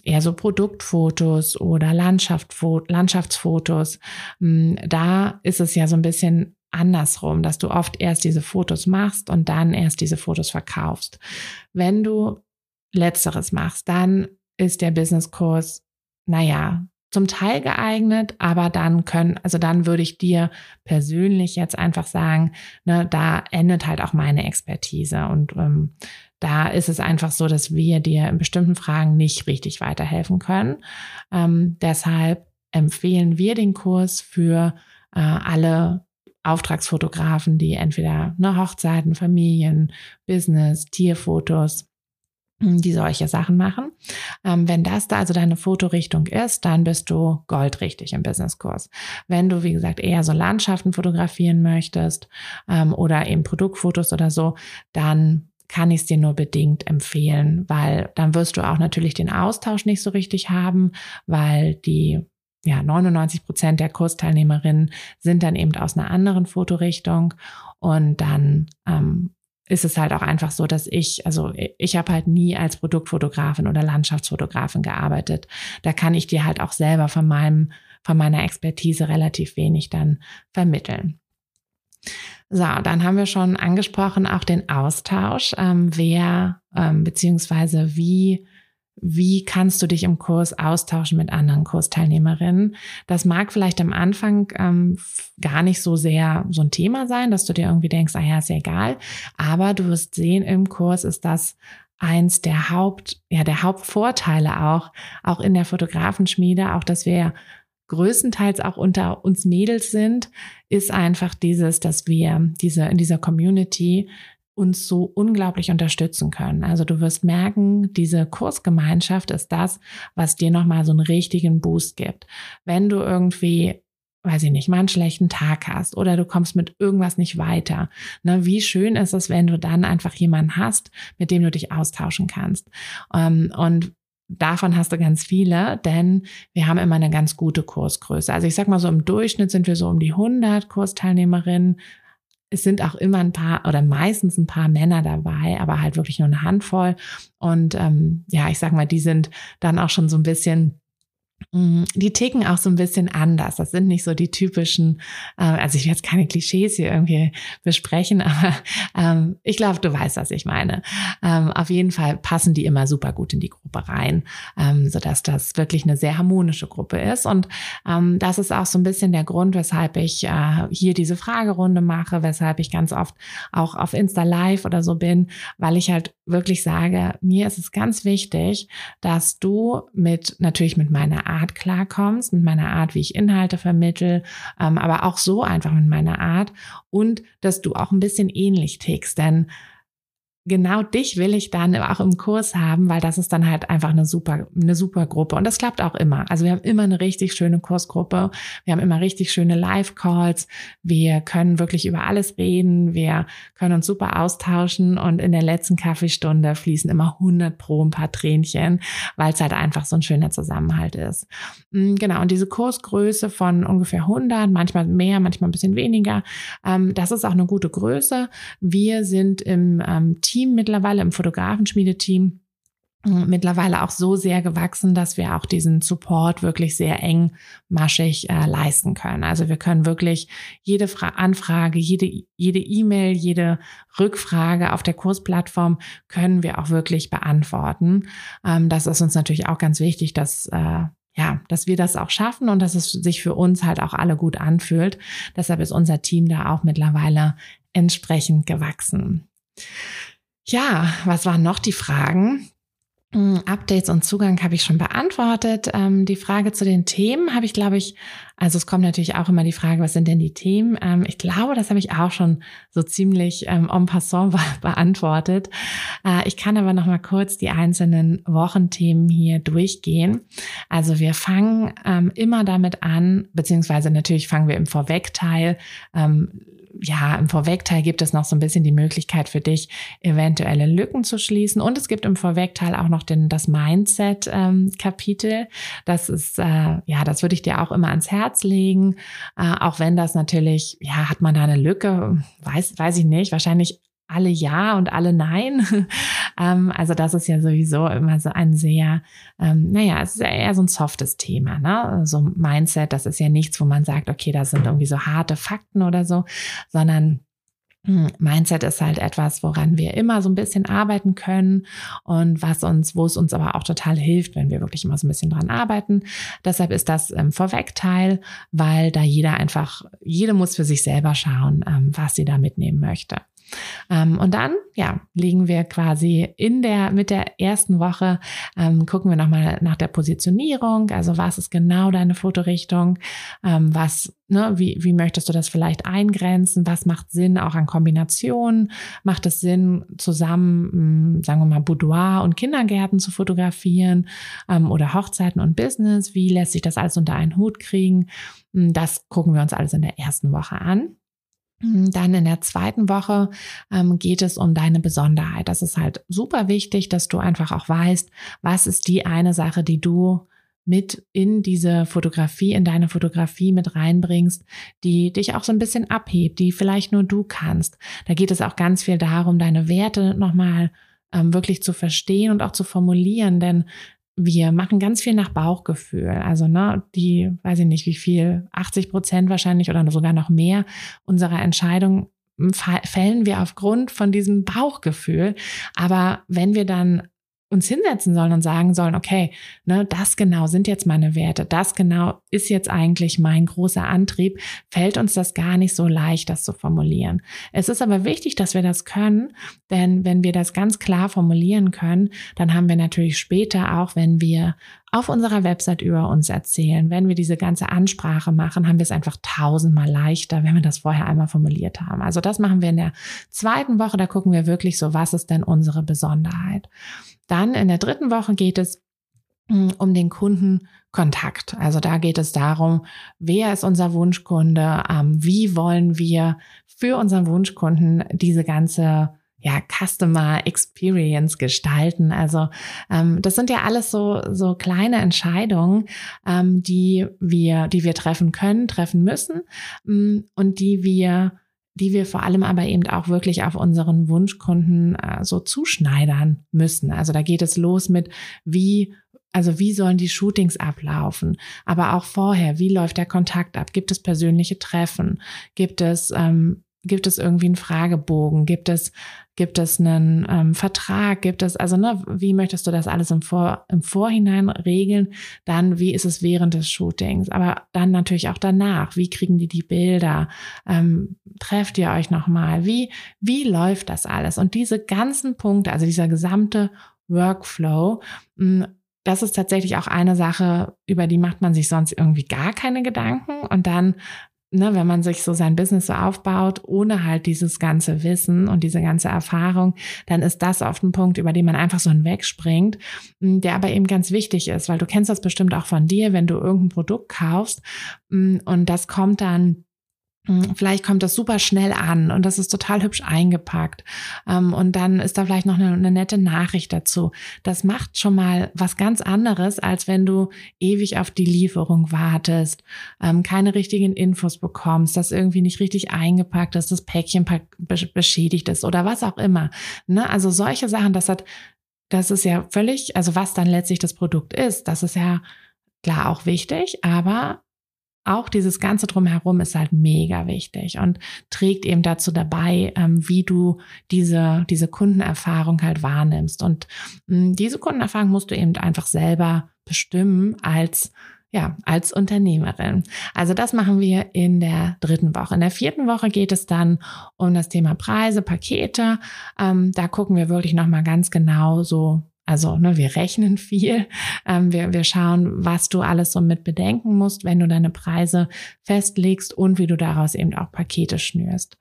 A: eher so Produktfotos oder Landschaftsfotos. Hm, da ist es ja so ein bisschen andersrum, dass du oft erst diese Fotos machst und dann erst diese Fotos verkaufst. Wenn du letzteres machst, dann ist der Businesskurs, naja, zum Teil geeignet, aber dann können, also dann würde ich dir persönlich jetzt einfach sagen, ne, da endet halt auch meine Expertise und ähm, da ist es einfach so, dass wir dir in bestimmten Fragen nicht richtig weiterhelfen können. Ähm, deshalb empfehlen wir den Kurs für äh, alle Auftragsfotografen, die entweder ne, Hochzeiten, Familien, Business, Tierfotos, hm, die solche Sachen machen. Ähm, wenn das da also deine Fotorichtung ist, dann bist du goldrichtig im Businesskurs. Wenn du, wie gesagt, eher so Landschaften fotografieren möchtest ähm, oder eben Produktfotos oder so, dann kann ich es dir nur bedingt empfehlen, weil dann wirst du auch natürlich den Austausch nicht so richtig haben, weil die ja, 99 Prozent der Kursteilnehmerinnen sind dann eben aus einer anderen Fotorichtung und dann ähm, ist es halt auch einfach so, dass ich, also ich habe halt nie als Produktfotografin oder Landschaftsfotografin gearbeitet. Da kann ich dir halt auch selber von meinem, von meiner Expertise relativ wenig dann vermitteln. So, dann haben wir schon angesprochen auch den Austausch, ähm, wer ähm, beziehungsweise wie wie kannst du dich im Kurs austauschen mit anderen Kursteilnehmerinnen? Das mag vielleicht am Anfang ähm, gar nicht so sehr so ein Thema sein, dass du dir irgendwie denkst, ah ja, ist ja egal. Aber du wirst sehen, im Kurs ist das eins der Haupt, ja, der Hauptvorteile auch, auch in der Fotografenschmiede, auch dass wir größtenteils auch unter uns Mädels sind, ist einfach dieses, dass wir diese, in dieser Community uns so unglaublich unterstützen können. Also du wirst merken, diese Kursgemeinschaft ist das, was dir nochmal so einen richtigen Boost gibt. Wenn du irgendwie weiß ich nicht, mal einen schlechten Tag hast oder du kommst mit irgendwas nicht weiter. Ne, wie schön ist es, wenn du dann einfach jemanden hast, mit dem du dich austauschen kannst. Ähm, und davon hast du ganz viele, denn wir haben immer eine ganz gute Kursgröße. Also ich sag mal so im Durchschnitt sind wir so um die 100 Kursteilnehmerinnen es sind auch immer ein paar oder meistens ein paar Männer dabei, aber halt wirklich nur eine Handvoll. Und ähm, ja, ich sag mal, die sind dann auch schon so ein bisschen die ticken auch so ein bisschen anders. Das sind nicht so die typischen, äh, also ich will jetzt keine Klischees hier irgendwie besprechen, aber ähm, ich glaube, du weißt, was ich meine. Ähm, auf jeden Fall passen die immer super gut in die Gruppe rein, ähm, sodass das wirklich eine sehr harmonische Gruppe ist. Und ähm, das ist auch so ein bisschen der Grund, weshalb ich äh, hier diese Fragerunde mache, weshalb ich ganz oft auch auf Insta Live oder so bin, weil ich halt wirklich sage, mir ist es ganz wichtig, dass du mit, natürlich mit meiner Art klarkommst, mit meiner Art, wie ich Inhalte vermittel, ähm, aber auch so einfach mit meiner Art und dass du auch ein bisschen ähnlich tickst, denn genau dich will ich dann auch im Kurs haben, weil das ist dann halt einfach eine super, eine super Gruppe. Und das klappt auch immer. Also wir haben immer eine richtig schöne Kursgruppe. Wir haben immer richtig schöne Live-Calls. Wir können wirklich über alles reden. Wir können uns super austauschen. Und in der letzten Kaffeestunde fließen immer 100 pro ein paar Tränchen, weil es halt einfach so ein schöner Zusammenhalt ist. Mm, genau. Und diese Kursgröße von ungefähr 100, manchmal mehr, manchmal ein bisschen weniger, ähm, das ist auch eine gute Größe. Wir sind im ähm, Team mittlerweile, im Fotografenschmiedeteam, mittlerweile auch so sehr gewachsen, dass wir auch diesen Support wirklich sehr engmaschig äh, leisten können. Also wir können wirklich jede Fra Anfrage, jede jede E-Mail, jede Rückfrage auf der Kursplattform können wir auch wirklich beantworten. Ähm, das ist uns natürlich auch ganz wichtig, dass äh, ja, dass wir das auch schaffen und dass es sich für uns halt auch alle gut anfühlt. Deshalb ist unser Team da auch mittlerweile entsprechend gewachsen. Ja, was waren noch die Fragen? Hm, Updates und Zugang habe ich schon beantwortet. Ähm, die Frage zu den Themen habe ich, glaube ich, also es kommt natürlich auch immer die Frage, was sind denn die Themen? Ähm, ich glaube, das habe ich auch schon so ziemlich ähm, en passant beantwortet. Äh, ich kann aber noch mal kurz die einzelnen Wochenthemen hier durchgehen. Also wir fangen ähm, immer damit an, beziehungsweise natürlich fangen wir im Vorwegteil ähm, ja, im Vorwegteil gibt es noch so ein bisschen die Möglichkeit für dich, eventuelle Lücken zu schließen. Und es gibt im Vorwegteil auch noch den, das Mindset-Kapitel. Ähm, das ist, äh, ja, das würde ich dir auch immer ans Herz legen. Äh, auch wenn das natürlich, ja, hat man da eine Lücke? Weiß, weiß ich nicht. Wahrscheinlich alle ja und alle nein. ähm, also das ist ja sowieso immer so ein sehr, ähm, naja, es ist ja eher so ein softes Thema. Ne? So Mindset, das ist ja nichts, wo man sagt, okay, das sind irgendwie so harte Fakten oder so, sondern hm, Mindset ist halt etwas, woran wir immer so ein bisschen arbeiten können und was uns, wo es uns aber auch total hilft, wenn wir wirklich immer so ein bisschen dran arbeiten. Deshalb ist das ähm, Vorwegteil, weil da jeder einfach, jede muss für sich selber schauen, ähm, was sie da mitnehmen möchte. Ähm, und dann, ja, legen wir quasi in der, mit der ersten Woche, ähm, gucken wir nochmal nach der Positionierung. Also was ist genau deine Fotorichtung? Ähm, was, ne, wie, wie möchtest du das vielleicht eingrenzen? Was macht Sinn auch an Kombinationen? Macht es Sinn, zusammen, hm, sagen wir mal, Boudoir und Kindergärten zu fotografieren ähm, oder Hochzeiten und Business? Wie lässt sich das alles unter einen Hut kriegen? Hm, das gucken wir uns alles in der ersten Woche an. Dann in der zweiten Woche ähm, geht es um deine Besonderheit. Das ist halt super wichtig, dass du einfach auch weißt, was ist die eine Sache, die du mit in diese Fotografie, in deine Fotografie mit reinbringst, die dich auch so ein bisschen abhebt, die vielleicht nur du kannst. Da geht es auch ganz viel darum, deine Werte nochmal ähm, wirklich zu verstehen und auch zu formulieren, denn wir machen ganz viel nach Bauchgefühl. Also, ne, die, weiß ich nicht, wie viel, 80 Prozent wahrscheinlich oder sogar noch mehr unserer Entscheidung fällen wir aufgrund von diesem Bauchgefühl. Aber wenn wir dann uns hinsetzen sollen und sagen sollen, okay, ne, das genau sind jetzt meine Werte, das genau ist jetzt eigentlich mein großer Antrieb, fällt uns das gar nicht so leicht, das zu formulieren. Es ist aber wichtig, dass wir das können, denn wenn wir das ganz klar formulieren können, dann haben wir natürlich später auch, wenn wir auf unserer Website über uns erzählen, wenn wir diese ganze Ansprache machen, haben wir es einfach tausendmal leichter, wenn wir das vorher einmal formuliert haben. Also das machen wir in der zweiten Woche, da gucken wir wirklich so, was ist denn unsere Besonderheit. Dann in der dritten Woche geht es hm, um den Kundenkontakt. Also da geht es darum, wer ist unser Wunschkunde, ähm, wie wollen wir für unseren Wunschkunden diese ganze ja, Customer Experience gestalten. Also ähm, das sind ja alles so, so kleine Entscheidungen, ähm, die wir, die wir treffen können, treffen müssen ähm, und die wir die wir vor allem aber eben auch wirklich auf unseren Wunschkunden äh, so zuschneidern müssen. Also da geht es los mit, wie also wie sollen die Shootings ablaufen? Aber auch vorher, wie läuft der Kontakt ab? Gibt es persönliche Treffen? Gibt es ähm, Gibt es irgendwie einen Fragebogen? Gibt es, gibt es einen ähm, Vertrag? Gibt es, also ne, wie möchtest du das alles im, Vor, im Vorhinein regeln? Dann, wie ist es während des Shootings? Aber dann natürlich auch danach. Wie kriegen die die Bilder? Ähm, trefft ihr euch nochmal? Wie, wie läuft das alles? Und diese ganzen Punkte, also dieser gesamte Workflow, hm, das ist tatsächlich auch eine Sache, über die macht man sich sonst irgendwie gar keine Gedanken. Und dann ne, wenn man sich so sein Business so aufbaut, ohne halt dieses ganze Wissen und diese ganze Erfahrung, dann ist das oft ein Punkt, über den man einfach so hinwegspringt, der aber eben ganz wichtig ist, weil du kennst das bestimmt auch von dir, wenn du irgendein Produkt kaufst und das kommt dann hm, vielleicht kommt das super schnell an und das ist total hübsch eingepackt. Ähm, und dann ist da vielleicht noch eine, eine, nette Nachricht dazu. Das macht schon mal was ganz anderes, als wenn du ewig auf die Lieferung wartest, ähm, keine richtigen Infos bekommst, das irgendwie nicht richtig eingepackt ist, das Päckchen beschädigt ist oder was auch immer. Ne? Also solche Sachen, das hat das ist ja völlig, also was dann letztlich das Produkt ist, das ist ja klar auch wichtig, aber auch dieses Ganze drumherum ist halt mega wichtig und trägt eben dazu dabei, ähm, wie du diese, diese Kundenerfahrung halt wahrnimmst. Und mh, diese Kundenerfahrung musst du eben einfach selber bestimmen als ja, als Unternehmerin. Also das machen wir in der dritten Woche. In der vierten Woche geht es dann um das Thema Preise, Pakete. Ähm, da gucken wir wirklich nochmal ganz genau so also ne, wir rechnen viel. Ähm, wir, wir schauen, was du alles so mit bedenken musst, wenn du deine Preise festlegst und wie du daraus eben auch Pakete schnürst.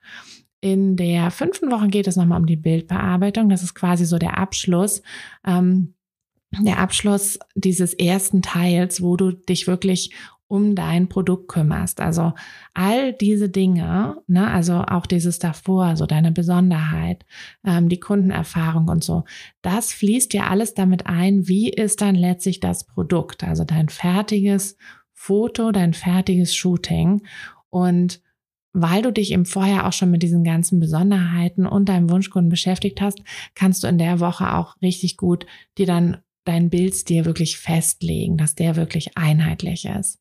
A: In der fünften Woche geht es nochmal um die Bildbearbeitung. Das ist quasi so der Abschluss. Ähm, der Abschluss dieses ersten Teils, wo du dich wirklich um dein Produkt kümmerst. Also all diese Dinge, ne, also auch dieses davor, so deine Besonderheit, ähm, die Kundenerfahrung und so, das fließt ja alles damit ein, wie ist dann letztlich das Produkt, also dein fertiges Foto, dein fertiges Shooting und weil du dich im Vorjahr auch schon mit diesen ganzen Besonderheiten und deinem Wunschkunden beschäftigt hast, kannst du in der Woche auch richtig gut dir dann deinen Bildstil wirklich festlegen, dass der wirklich einheitlich ist.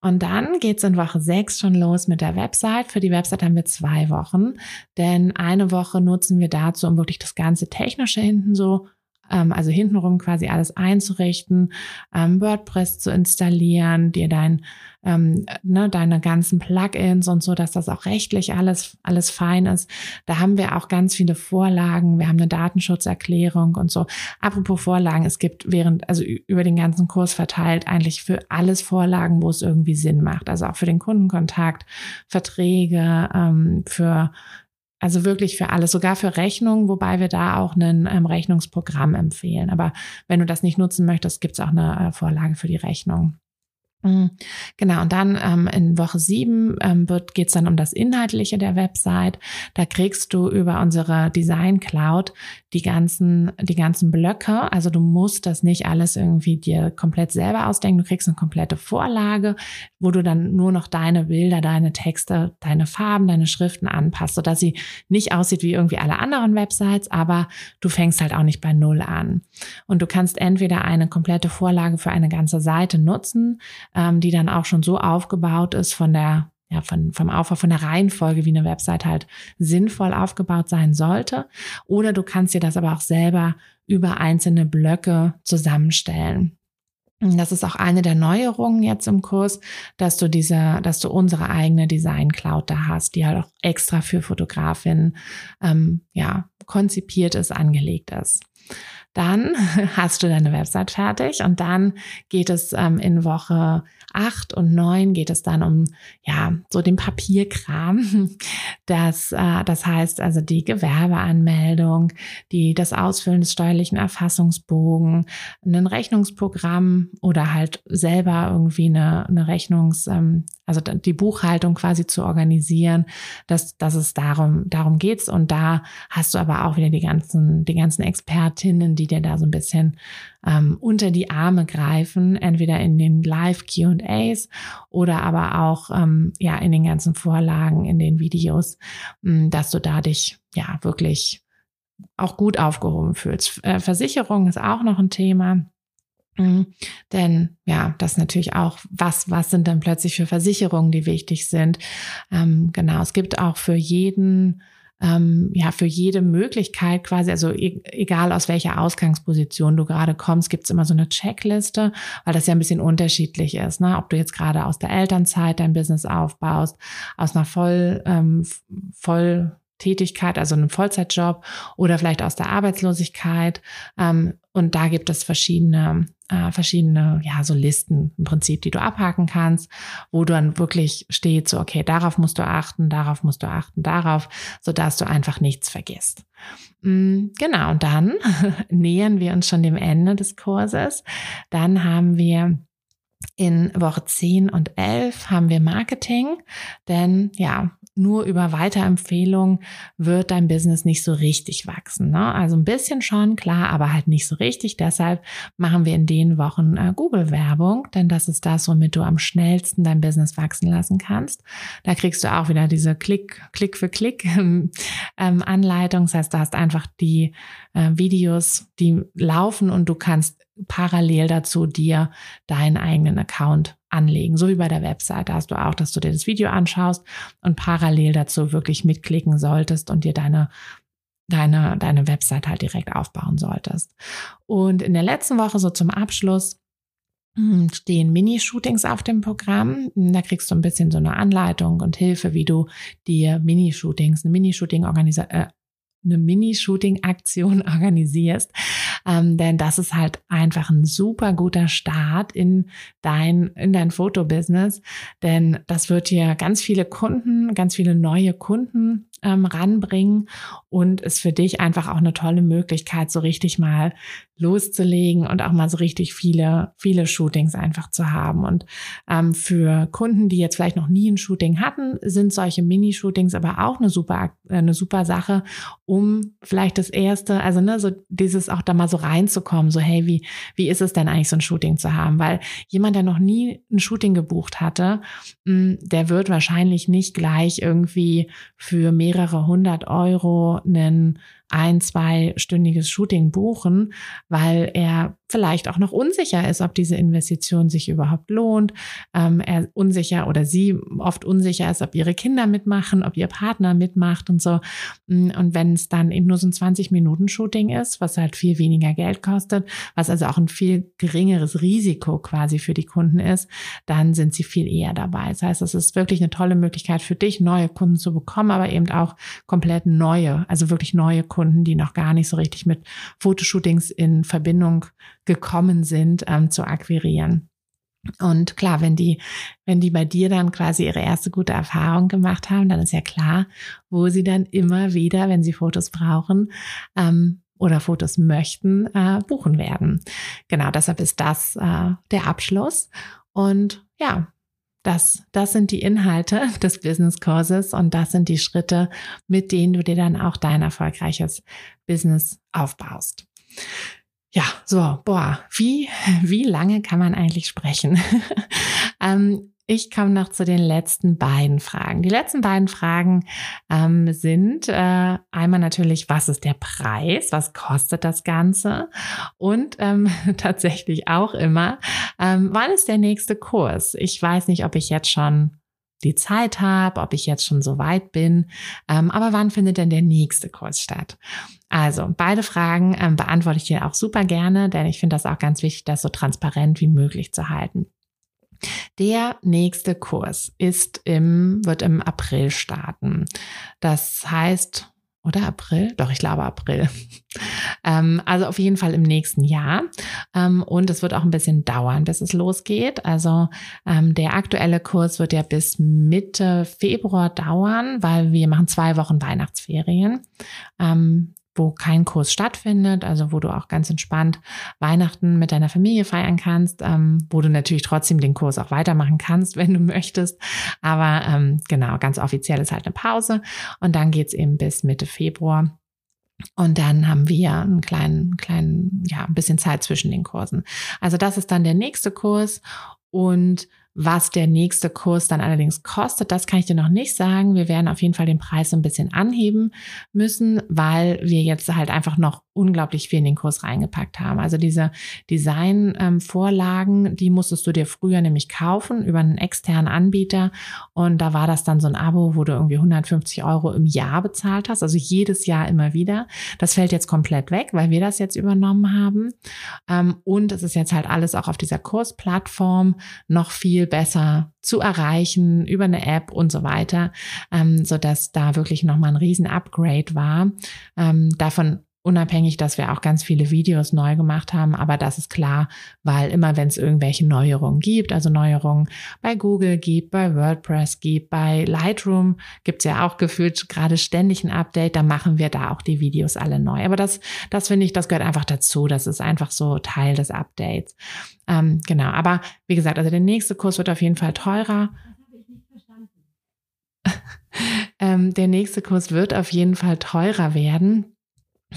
A: Und dann geht's in Woche 6 schon los mit der Website. Für die Website haben wir zwei Wochen, denn eine Woche nutzen wir dazu, um wirklich das ganze Technische hinten so ähm, also hintenrum quasi alles einzurichten, ähm, WordPress zu installieren, dir dein, ähm, ne, deine ganzen Plugins und so, dass das auch rechtlich alles, alles fein ist. Da haben wir auch ganz viele Vorlagen. Wir haben eine Datenschutzerklärung und so. Apropos Vorlagen, es gibt während, also über den ganzen Kurs verteilt eigentlich für alles Vorlagen, wo es irgendwie Sinn macht. Also auch für den Kundenkontakt, Verträge, ähm, für also wirklich für alles, sogar für Rechnungen, wobei wir da auch ein ähm, Rechnungsprogramm empfehlen. Aber wenn du das nicht nutzen möchtest, gibt es auch eine äh, Vorlage für die Rechnung. Mhm. Genau, und dann ähm, in Woche sieben ähm, wird geht's dann um das Inhaltliche der Website. Da kriegst du über unsere Design Cloud die ganzen, die ganzen Blöcke. Also du musst das nicht alles irgendwie dir komplett selber ausdenken. Du kriegst eine komplette Vorlage, wo du dann nur noch deine Bilder, deine Texte, deine Farben, deine Schriften anpasst, sodass sie nicht aussieht wie irgendwie alle anderen Websites, aber du fängst halt auch nicht bei Null an. Und du kannst entweder eine komplette Vorlage für eine ganze Seite nutzen, ähm, die dann auch schon so aufgebaut ist von der ja, von, vom Aufbau, von der Reihenfolge, wie eine Website halt sinnvoll aufgebaut sein sollte. Oder du kannst dir das aber auch selber über einzelne Blöcke zusammenstellen. Das ist auch eine der Neuerungen jetzt im Kurs, dass du diese, dass du unsere eigene Design Cloud da hast, die halt auch extra für Fotografinnen ähm, ja konzipiert ist, angelegt ist. Dann hast du deine Website fertig und dann geht es ähm, in Woche acht und neun geht es dann um ja so den Papierkram. Das, äh, das heißt also die Gewerbeanmeldung, die das Ausfüllen des steuerlichen Erfassungsbogen, ein Rechnungsprogramm oder halt selber irgendwie eine, eine Rechnungs ähm, also die Buchhaltung quasi zu organisieren, dass, dass es darum, darum geht's. Und da hast du aber auch wieder die ganzen, die ganzen Expertinnen, die dir da so ein bisschen ähm, unter die Arme greifen, entweder in den Live Q&As oder aber auch ähm, ja in den ganzen Vorlagen, in den Videos, mh, dass du da dich ja wirklich auch gut aufgehoben fühlst. Äh, Versicherung ist auch noch ein Thema. Mhm. Denn ja, das natürlich auch, was, was sind dann plötzlich für Versicherungen, die wichtig sind. Ähm, genau, es gibt auch für jeden, ähm, ja, für jede Möglichkeit quasi, also e egal aus welcher Ausgangsposition du gerade kommst, gibt es immer so eine Checkliste, weil das ja ein bisschen unterschiedlich ist. Ne? Ob du jetzt gerade aus der Elternzeit dein Business aufbaust, aus einer voll, ähm, voll Tätigkeit, also einem Vollzeitjob oder vielleicht aus der Arbeitslosigkeit. Ähm, und da gibt es verschiedene, äh, verschiedene, ja, so Listen im Prinzip, die du abhaken kannst, wo du dann wirklich steht, so, okay, darauf musst du achten, darauf musst du achten, darauf, so dass du einfach nichts vergisst. Mm, genau, und dann nähern wir uns schon dem Ende des Kurses. Dann haben wir in Woche 10 und 11 haben wir Marketing, denn ja, nur über Weiterempfehlung wird dein Business nicht so richtig wachsen. Ne? Also ein bisschen schon, klar, aber halt nicht so richtig. Deshalb machen wir in den Wochen äh, Google-Werbung, denn das ist das, womit du am schnellsten dein Business wachsen lassen kannst. Da kriegst du auch wieder diese Klick, Klick für Klick ähm, Anleitung. Das heißt, du hast einfach die äh, Videos, die laufen und du kannst parallel dazu dir deinen eigenen Account anlegen. So wie bei der Webseite hast du auch, dass du dir das Video anschaust und parallel dazu wirklich mitklicken solltest und dir deine deine, deine Website halt direkt aufbauen solltest. Und in der letzten Woche, so zum Abschluss, hm, stehen Mini-Shootings auf dem Programm. Da kriegst du ein bisschen so eine Anleitung und Hilfe, wie du dir Mini-Shootings, eine Mini-Shooting äh, eine Mini-Shooting-Aktion organisierst. Ähm, denn das ist halt einfach ein super guter Start in dein, in dein Fotobusiness. Denn das wird dir ganz viele Kunden, ganz viele neue Kunden ähm, ranbringen und ist für dich einfach auch eine tolle Möglichkeit, so richtig mal loszulegen und auch mal so richtig viele, viele Shootings einfach zu haben. Und ähm, für Kunden, die jetzt vielleicht noch nie ein Shooting hatten, sind solche Mini-Shootings aber auch eine super, eine super Sache, um vielleicht das erste, also ne, so dieses auch da mal so reinzukommen, so hey, wie, wie ist es denn eigentlich so ein Shooting zu haben? Weil jemand, der noch nie ein Shooting gebucht hatte, hm, der wird wahrscheinlich nicht gleich irgendwie für mehrere hundert Euro einen ein, zweistündiges Shooting buchen, weil er vielleicht auch noch unsicher ist, ob diese Investition sich überhaupt lohnt. Ähm, er unsicher oder sie oft unsicher ist, ob ihre Kinder mitmachen, ob ihr Partner mitmacht und so. Mm, und wenn es dann eben nur so ein 20-Minuten-Shooting ist, was halt viel weniger Geld kostet, was also auch ein viel geringeres Risiko quasi für die Kunden ist, dann sind sie viel eher dabei. Das heißt, es ist wirklich eine tolle Möglichkeit für dich, neue Kunden zu bekommen, aber eben auch komplett neue, also wirklich neue Kunden, die noch gar nicht so richtig mit Fotoshootings in Verbindung gekommen sind, ähm, zu akquirieren. Und klar, wenn die, wenn die bei dir dann quasi ihre erste gute Erfahrung gemacht haben, dann ist ja klar, wo sie dann immer wieder, wenn sie Fotos brauchen ähm, oder Fotos möchten, äh, buchen werden. Genau, deshalb ist das äh, der Abschluss. Und ja, das, das sind die Inhalte des Business Courses und das sind die Schritte, mit denen du dir dann auch dein erfolgreiches Business aufbaust. Ja, so, boah, wie, wie lange kann man eigentlich sprechen? ähm, ich komme noch zu den letzten beiden Fragen. Die letzten beiden Fragen ähm, sind äh, einmal natürlich, was ist der Preis? Was kostet das Ganze? Und ähm, tatsächlich auch immer, ähm, wann ist der nächste Kurs? Ich weiß nicht, ob ich jetzt schon die Zeit habe, ob ich jetzt schon so weit bin. Ähm, aber wann findet denn der nächste Kurs statt? Also beide Fragen ähm, beantworte ich dir auch super gerne, denn ich finde das auch ganz wichtig, das so transparent wie möglich zu halten. Der nächste Kurs ist im, wird im April starten. Das heißt, oder April? Doch, ich glaube April. ähm, also auf jeden Fall im nächsten Jahr. Ähm, und es wird auch ein bisschen dauern, bis es losgeht. Also ähm, der aktuelle Kurs wird ja bis Mitte Februar dauern, weil wir machen zwei Wochen Weihnachtsferien. Ähm, wo kein Kurs stattfindet, also wo du auch ganz entspannt Weihnachten mit deiner Familie feiern kannst, ähm, wo du natürlich trotzdem den Kurs auch weitermachen kannst, wenn du möchtest. Aber ähm, genau, ganz offiziell ist halt eine Pause und dann geht's eben bis Mitte Februar. Und dann haben wir einen kleinen, kleinen, ja, ein bisschen Zeit zwischen den Kursen. Also das ist dann der nächste Kurs und was der nächste Kurs dann allerdings kostet, das kann ich dir noch nicht sagen. Wir werden auf jeden Fall den Preis ein bisschen anheben müssen, weil wir jetzt halt einfach noch unglaublich viel in den Kurs reingepackt haben. Also diese Design-Vorlagen, die musstest du dir früher nämlich kaufen über einen externen Anbieter. Und da war das dann so ein Abo, wo du irgendwie 150 Euro im Jahr bezahlt hast, also jedes Jahr immer wieder. Das fällt jetzt komplett weg, weil wir das jetzt übernommen haben. Ähm, und es ist jetzt halt alles auch auf dieser Kursplattform noch viel viel besser zu erreichen über eine App und so weiter, ähm, so dass da wirklich nochmal ein riesen Upgrade war. Ähm, davon Unabhängig, dass wir auch ganz viele Videos neu gemacht haben, aber das ist klar, weil immer wenn es irgendwelche Neuerungen gibt, also Neuerungen bei Google gibt, bei WordPress gibt, bei Lightroom gibt es ja auch gefühlt gerade ständig ein Update, dann machen wir da auch die Videos alle neu. Aber das, das finde ich, das gehört einfach dazu. Das ist einfach so Teil des Updates. Ähm, genau, aber wie gesagt, also der nächste Kurs wird auf jeden Fall teurer. Das habe ich nicht verstanden. Ähm, der nächste Kurs wird auf jeden Fall teurer werden.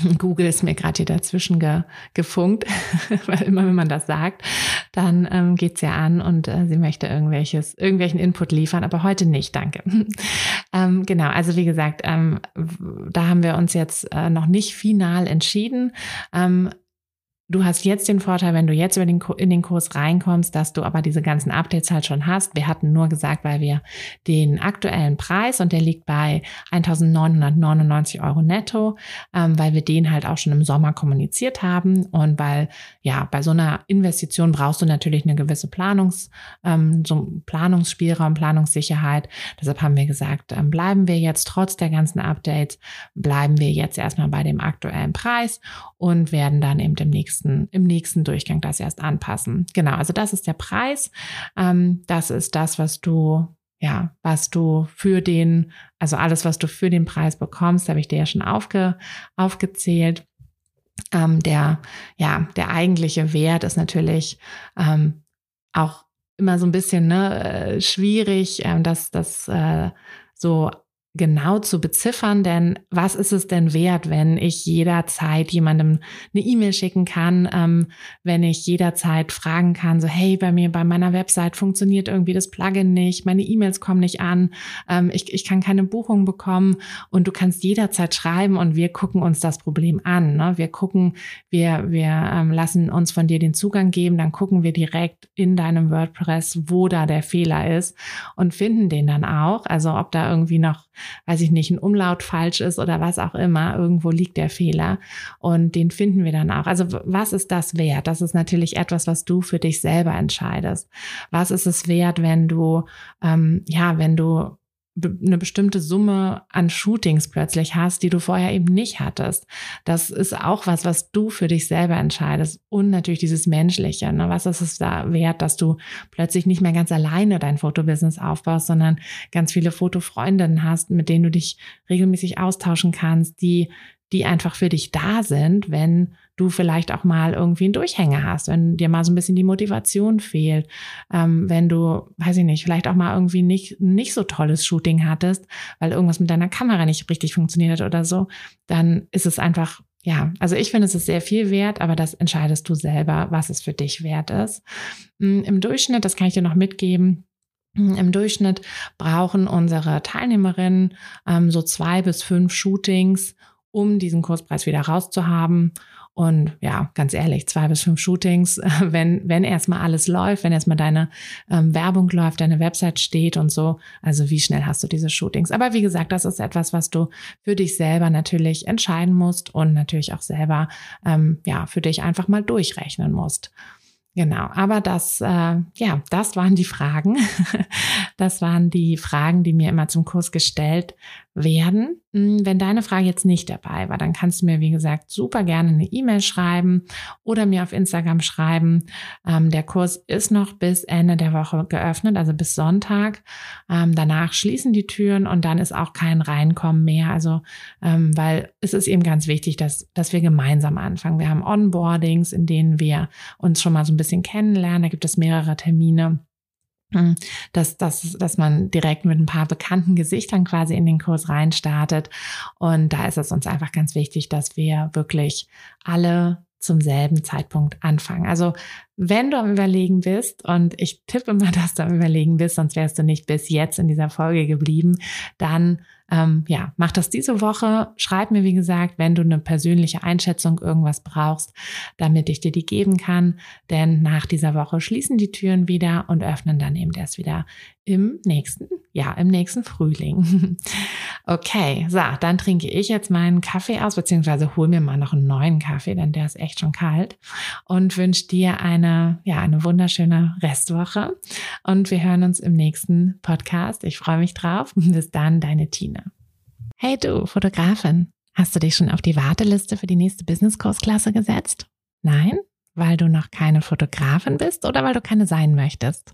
A: Google ist mir gerade hier dazwischen ge, gefunkt, weil immer wenn man das sagt, dann ähm, geht's ja an und äh, sie möchte irgendwelches, irgendwelchen Input liefern, aber heute nicht, danke. ähm, genau, also wie gesagt, ähm, da haben wir uns jetzt äh, noch nicht final entschieden. Ähm, Du hast jetzt den Vorteil, wenn du jetzt den, in den Kurs reinkommst, dass du aber diese ganzen Updates halt schon hast. Wir hatten nur gesagt, weil wir den aktuellen Preis und der liegt bei 1.999 Euro netto, ähm, weil wir den halt auch schon im Sommer kommuniziert haben und weil ja bei so einer Investition brauchst du natürlich eine gewisse Planungs, ähm, so Planungsspielraum, Planungssicherheit. Deshalb haben wir gesagt, ähm, bleiben wir jetzt trotz der ganzen Updates, bleiben wir jetzt erstmal bei dem aktuellen Preis und werden dann eben im nächsten, im nächsten Durchgang das erst anpassen. Genau, also das ist der Preis. Ähm, das ist das, was du ja, was du für den, also alles, was du für den Preis bekommst, habe ich dir ja schon aufge, aufgezählt. Ähm, der, ja, der eigentliche Wert ist natürlich ähm, auch immer so ein bisschen ne, äh, schwierig, ähm, dass das äh, so genau zu beziffern, denn was ist es denn wert, wenn ich jederzeit jemandem eine E-Mail schicken kann, ähm, wenn ich jederzeit fragen kann, so hey, bei mir bei meiner Website funktioniert irgendwie das Plugin nicht, meine E-Mails kommen nicht an, ähm, ich, ich kann keine Buchung bekommen und du kannst jederzeit schreiben und wir gucken uns das Problem an. Ne? Wir gucken, wir, wir ähm, lassen uns von dir den Zugang geben, dann gucken wir direkt in deinem WordPress, wo da der Fehler ist und finden den dann auch. Also ob da irgendwie noch weiß ich nicht, ein Umlaut falsch ist oder was auch immer, irgendwo liegt der Fehler und den finden wir dann auch. Also was ist das wert? Das ist natürlich etwas, was du für dich selber entscheidest. Was ist es wert, wenn du, ähm, ja, wenn du eine bestimmte Summe an Shootings plötzlich hast, die du vorher eben nicht hattest. Das ist auch was, was du für dich selber entscheidest. Und natürlich dieses Menschliche. Ne? Was ist es da wert, dass du plötzlich nicht mehr ganz alleine dein Fotobusiness aufbaust, sondern ganz viele Fotofreundinnen hast, mit denen du dich regelmäßig austauschen kannst, die die einfach für dich da sind, wenn du vielleicht auch mal irgendwie einen Durchhänger hast, wenn dir mal so ein bisschen die Motivation fehlt, ähm, wenn du, weiß ich nicht, vielleicht auch mal irgendwie nicht, nicht so tolles Shooting hattest, weil irgendwas mit deiner Kamera nicht richtig funktioniert hat oder so, dann ist es einfach ja, also ich finde, es ist sehr viel wert, aber das entscheidest du selber, was es für dich wert ist. Mm, Im Durchschnitt, das kann ich dir noch mitgeben, mm, im Durchschnitt brauchen unsere Teilnehmerinnen ähm, so zwei bis fünf Shootings, um diesen Kurspreis wieder rauszuhaben. Und ja, ganz ehrlich, zwei bis fünf Shootings, wenn, wenn erstmal alles läuft, wenn erstmal deine ähm, Werbung läuft, deine Website steht und so. Also wie schnell hast du diese Shootings? Aber wie gesagt, das ist etwas, was du für dich selber natürlich entscheiden musst und natürlich auch selber ähm, ja für dich einfach mal durchrechnen musst. Genau, aber das, äh, ja, das waren die Fragen. das waren die Fragen, die mir immer zum Kurs gestellt werden. Hm, wenn deine Frage jetzt nicht dabei war, dann kannst du mir, wie gesagt, super gerne eine E-Mail schreiben oder mir auf Instagram schreiben. Ähm, der Kurs ist noch bis Ende der Woche geöffnet, also bis Sonntag. Ähm, danach schließen die Türen und dann ist auch kein Reinkommen mehr. Also, ähm, weil es ist eben ganz wichtig, dass, dass wir gemeinsam anfangen. Wir haben Onboardings, in denen wir uns schon mal so ein bisschen kennenlernen. Da gibt es mehrere Termine dass, dass, dass man direkt mit ein paar bekannten Gesichtern quasi in den Kurs reinstartet. Und da ist es uns einfach ganz wichtig, dass wir wirklich alle zum selben Zeitpunkt anfangen. Also wenn du am Überlegen bist, und ich tippe mal, dass du am Überlegen bist, sonst wärst du nicht bis jetzt in dieser Folge geblieben, dann ähm, ja, mach das diese Woche. Schreib mir, wie gesagt, wenn du eine persönliche Einschätzung irgendwas brauchst, damit ich dir die geben kann. Denn nach dieser Woche schließen die Türen wieder und öffnen dann eben erst wieder im nächsten, ja, im nächsten Frühling. okay, so, dann trinke ich jetzt meinen Kaffee aus, beziehungsweise hol mir mal noch einen neuen Kaffee, denn der ist echt schon kalt und wünsche dir eine, ja, eine wunderschöne Restwoche und wir hören uns im nächsten Podcast. Ich freue mich drauf. Bis dann, deine Tina. Hey du, Fotografin, hast du dich schon auf die Warteliste für die nächste Business-Kursklasse gesetzt? Nein? Weil du noch keine Fotografin bist oder weil du keine sein möchtest?